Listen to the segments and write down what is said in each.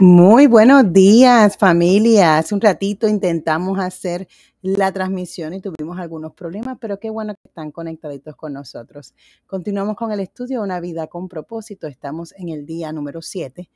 Muy buenos días, familia. Hace un ratito intentamos hacer la transmisión y tuvimos algunos problemas, pero qué bueno que están conectaditos con nosotros. Continuamos con el estudio Una vida con propósito. Estamos en el día número 7.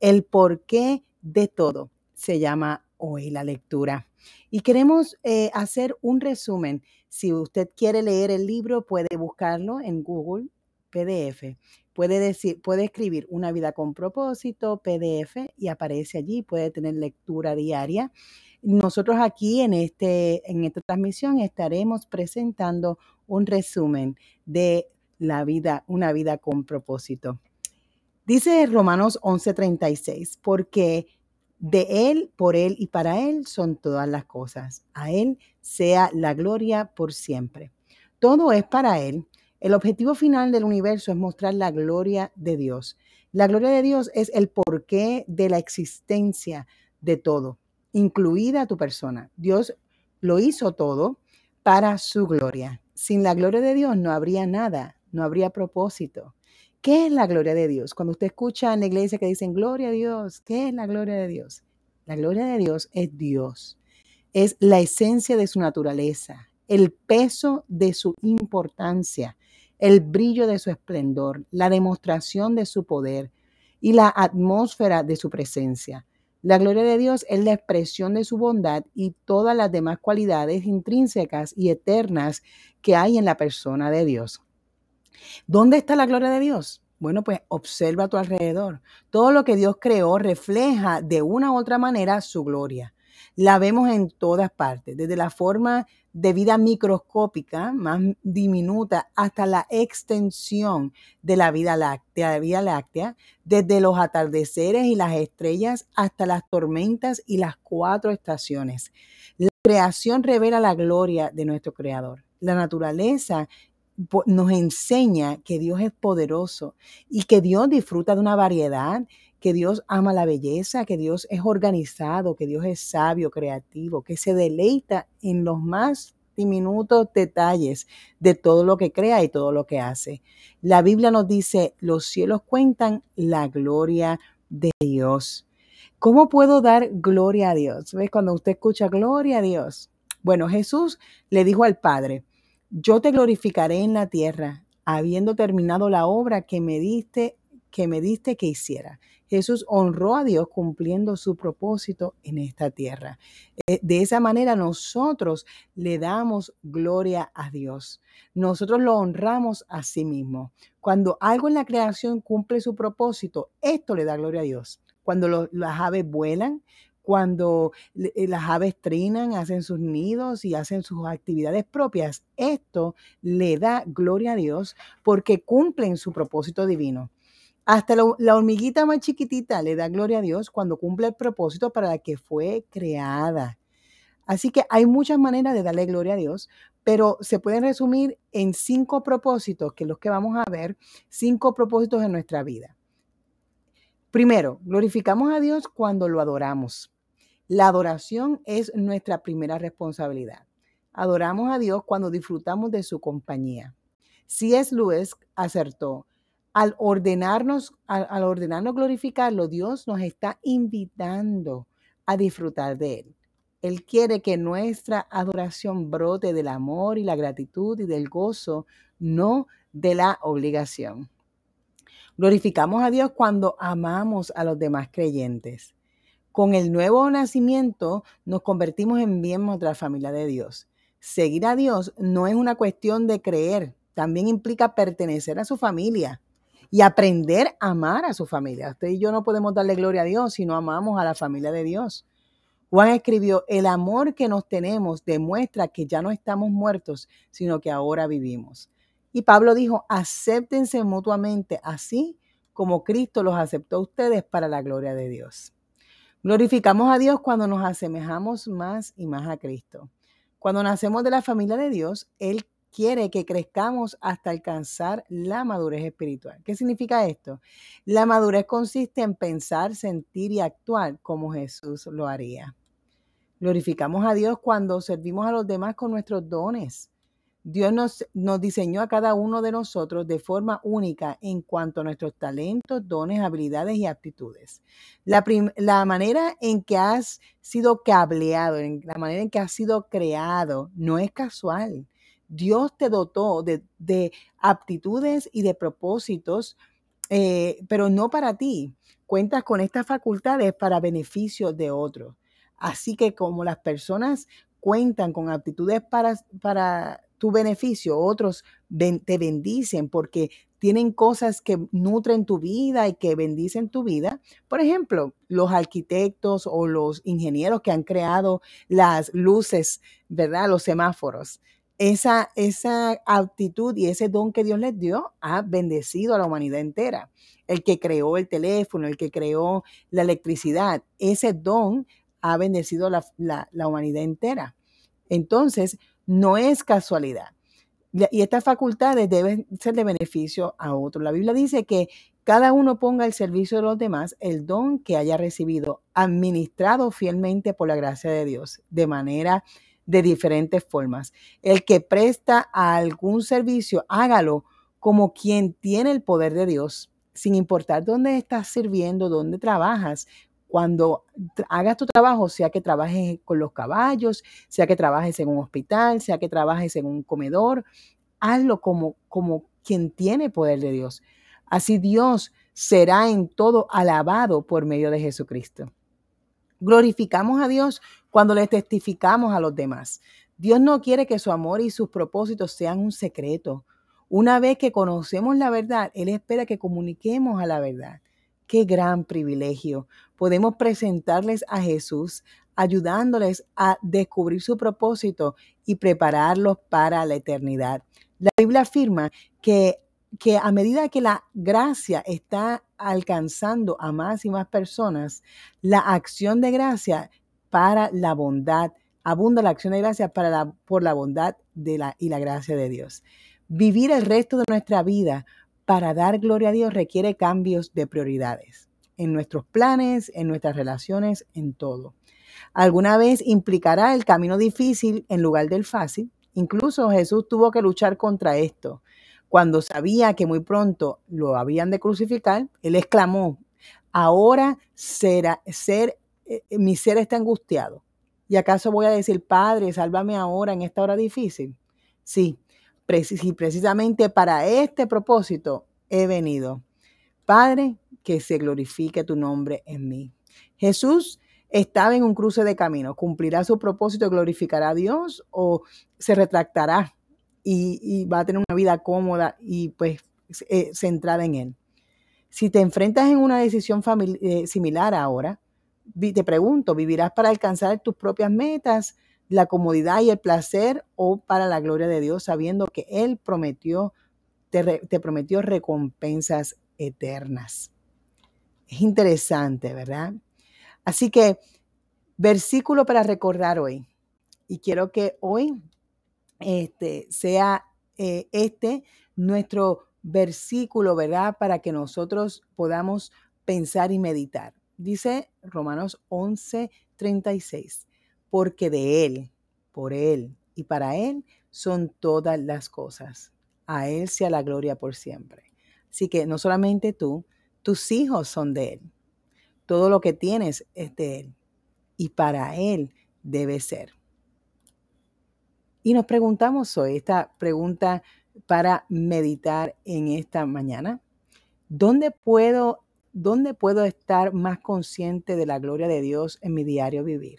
El porqué de todo se llama hoy la lectura. Y queremos eh, hacer un resumen. Si usted quiere leer el libro, puede buscarlo en Google PDF Puede, decir, puede escribir una vida con propósito, PDF, y aparece allí, puede tener lectura diaria. Nosotros aquí en, este, en esta transmisión estaremos presentando un resumen de la vida, una vida con propósito. Dice Romanos 11:36, porque de Él, por Él y para Él son todas las cosas. A Él sea la gloria por siempre. Todo es para Él el objetivo final del universo es mostrar la gloria de Dios. La gloria de Dios es el porqué de la existencia de todo, incluida tu persona. Dios lo hizo todo para su gloria. Sin la gloria de Dios no habría nada, no habría propósito. ¿Qué es la gloria de Dios? Cuando usted escucha en la iglesia que dicen gloria a Dios, ¿qué es la gloria de Dios? La gloria de Dios es Dios. Es la esencia de su naturaleza, el peso de su importancia el brillo de su esplendor, la demostración de su poder y la atmósfera de su presencia. La gloria de Dios es la expresión de su bondad y todas las demás cualidades intrínsecas y eternas que hay en la persona de Dios. ¿Dónde está la gloria de Dios? Bueno, pues observa a tu alrededor. Todo lo que Dios creó refleja de una u otra manera su gloria. La vemos en todas partes, desde la forma de vida microscópica, más diminuta, hasta la extensión de la vida láctea, desde los atardeceres y las estrellas hasta las tormentas y las cuatro estaciones. La creación revela la gloria de nuestro Creador. La naturaleza nos enseña que Dios es poderoso y que Dios disfruta de una variedad que Dios ama la belleza, que Dios es organizado, que Dios es sabio, creativo, que se deleita en los más diminutos detalles de todo lo que crea y todo lo que hace. La Biblia nos dice, los cielos cuentan la gloria de Dios. ¿Cómo puedo dar gloria a Dios? ¿Ves? Cuando usted escucha gloria a Dios. Bueno, Jesús le dijo al Padre, yo te glorificaré en la tierra, habiendo terminado la obra que me diste que me diste que hiciera. Jesús honró a Dios cumpliendo su propósito en esta tierra. Eh, de esa manera nosotros le damos gloria a Dios. Nosotros lo honramos a sí mismo. Cuando algo en la creación cumple su propósito, esto le da gloria a Dios. Cuando las aves vuelan, cuando eh, las aves trinan, hacen sus nidos y hacen sus actividades propias, esto le da gloria a Dios porque cumplen su propósito divino. Hasta la, hormiguita más chiquitita le da gloria a Dios cuando cumple el propósito para el que fue creada. Así que hay muchas maneras de darle gloria a Dios, pero se pueden resumir en cinco propósitos, que los que vamos a ver, cinco propósitos en nuestra vida. Primero, glorificamos a Dios cuando lo adoramos. La adoración es nuestra primera responsabilidad. Adoramos a Dios cuando disfrutamos de su compañía. Es Luis acertó, al ordenarnos, al, ordenarnos glorificarlo, Dios nos está invitando a disfrutar de Él. Él quiere que nuestra adoración brote del amor y la gratitud y del gozo, no de la obligación. Glorificamos a Dios cuando amamos a los demás creyentes. Con el nuevo nacimiento nos convertimos en miembros de la familia de Dios. Seguir a Dios no es una cuestión de creer, también implica pertenecer a su familia y aprender a amar a su familia. Usted y yo no podemos darle gloria a Dios si no amamos a la familia de Dios. Juan escribió, el amor que nos tenemos demuestra que ya no estamos muertos, sino que ahora vivimos. Y Pablo dijo, acéptense mutuamente así como Cristo los aceptó a ustedes para la gloria de Dios. Glorificamos a Dios cuando nos asemejamos más y más a Cristo. Cuando nacemos de la familia de Dios, Él quiere que crezcamos hasta alcanzar la madurez espiritual. ¿Qué significa esto? La madurez consiste en pensar, sentir y actuar como Jesús lo haría. Glorificamos a Dios cuando servimos a los demás con nuestros dones. Dios nos, diseñó a cada uno de nosotros de forma única en cuanto a nuestros talentos, dones, habilidades y aptitudes. La, la manera en que has sido cableado, en la manera en que has sido creado, no es casual. Dios te dotó de, de aptitudes y de propósitos, eh, pero no para ti. Cuentas con estas facultades para beneficio de otros. Así que como las personas cuentan con aptitudes para, para tu beneficio, otros te bendicen porque tienen cosas que nutren tu vida y que bendicen tu vida. Por ejemplo, los arquitectos o los ingenieros que han creado las luces, ¿verdad? Los semáforos. Esa, esa aptitud y ese don que Dios les dio ha bendecido a la humanidad entera. El que creó el teléfono, el que creó la electricidad, ese don ha bendecido la, la, humanidad entera. Entonces, no es casualidad. Y estas facultades deben ser de beneficio a otros. La Biblia dice que cada uno ponga al servicio de los demás el don que haya recibido, administrado fielmente por la gracia de Dios, de manera de diferentes formas. El que presta algún servicio, hágalo como quien tiene el poder de Dios, sin importar dónde estás sirviendo, dónde trabajas, cuando hagas tu trabajo, sea que trabajes con los caballos, sea que trabajes en un hospital, sea que trabajes en un comedor, hazlo como, como quien tiene poder de Dios. Así Dios será en todo alabado por medio de Jesucristo. Glorificamos a Dios cuando le testificamos a los demás. Dios no quiere que su amor y sus propósitos sean un secreto. Una vez que conocemos la verdad, Él espera que comuniquemos a la verdad. Qué gran privilegio. Podemos presentarles a Jesús ayudándoles a descubrir su propósito y prepararlos para la eternidad. La Biblia afirma que, que a medida que la gracia está alcanzando a más y más personas, la acción de gracia para la bondad, abunda la acción de gracia para la, por la bondad de la, y la gracia de Dios. Vivir el resto de nuestra vida para dar gloria a Dios requiere cambios de prioridades en nuestros planes, en nuestras relaciones, en todo. Alguna vez implicará el camino difícil en lugar del fácil. Incluso Jesús tuvo que luchar contra esto. Cuando sabía que muy pronto lo habían de crucificar, él exclamó, ahora será, ser, eh, mi ser está angustiado. ¿Y acaso voy a decir, Padre, sálvame ahora en esta hora difícil? Sí, y precisamente para este propósito he venido. Padre, que se glorifique tu nombre en mí. Jesús estaba en un cruce de camino. ¿Cumplirá su propósito, glorificará a Dios o se retractará y, va a tener una vida cómoda y pues eh, centrada en Él? Si te enfrentas en una decisión eh, similar ahora, te pregunto, ¿vivirás para alcanzar tus propias metas? la comodidad y el placer o para la gloria de Dios, sabiendo que Él prometió, te, te prometió recompensas eternas. Es interesante, ¿verdad? Así que, versículo para recordar hoy. Y quiero que hoy este, sea eh, este nuestro versículo, ¿verdad? Para que nosotros podamos pensar y meditar. Dice Romanos 11, 36 porque de Él, por Él y para Él son todas las cosas. A Él sea la gloria por siempre. Así que no solamente tú, tus hijos son de Él. Todo lo que tienes es de Él. Y para Él debe ser. Y nos preguntamos hoy esta pregunta para meditar en esta mañana. ¿Dónde puedo, dónde puedo estar más consciente de la gloria de Dios en mi diario vivir?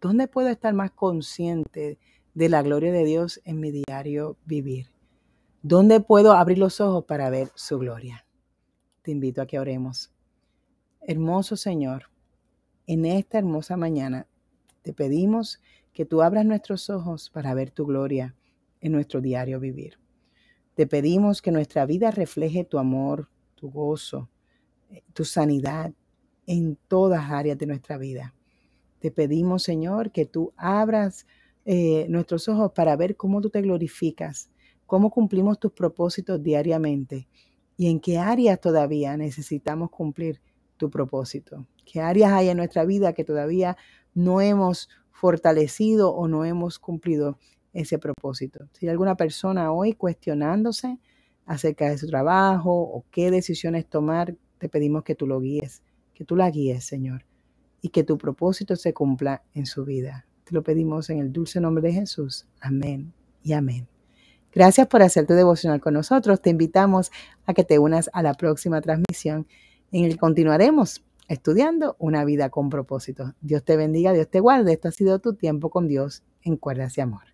¿Dónde puedo estar más consciente de la gloria de Dios en mi diario vivir? ¿Dónde puedo abrir los ojos para ver su gloria? Te invito a que oremos. Hermoso Señor, en esta hermosa mañana te pedimos que tú abras nuestros ojos para ver tu gloria en nuestro diario vivir. Te pedimos que nuestra vida refleje tu amor, tu gozo, eh, tu sanidad en todas áreas de nuestra vida. Te pedimos, Señor, que tú abras eh, nuestros ojos para ver cómo tú te glorificas, cómo cumplimos tus propósitos diariamente y en qué áreas todavía necesitamos cumplir tu propósito. ¿Qué áreas hay en nuestra vida que todavía no hemos fortalecido o no hemos cumplido ese propósito. Si hay alguna persona hoy cuestionándose acerca de su trabajo o qué decisiones tomar, te pedimos que tú lo guíes, que tú la guíes, Señor, y que tu propósito se cumpla en su vida. Te lo pedimos en el dulce nombre de Jesús. Amén y amén. Gracias por hacer tu devocional con nosotros. Te invitamos a que te unas a la próxima transmisión en el continuaremos estudiando una vida con propósito. Dios te bendiga, Dios te guarde. Esto ha sido tu tiempo con Dios en cuerdas de amor.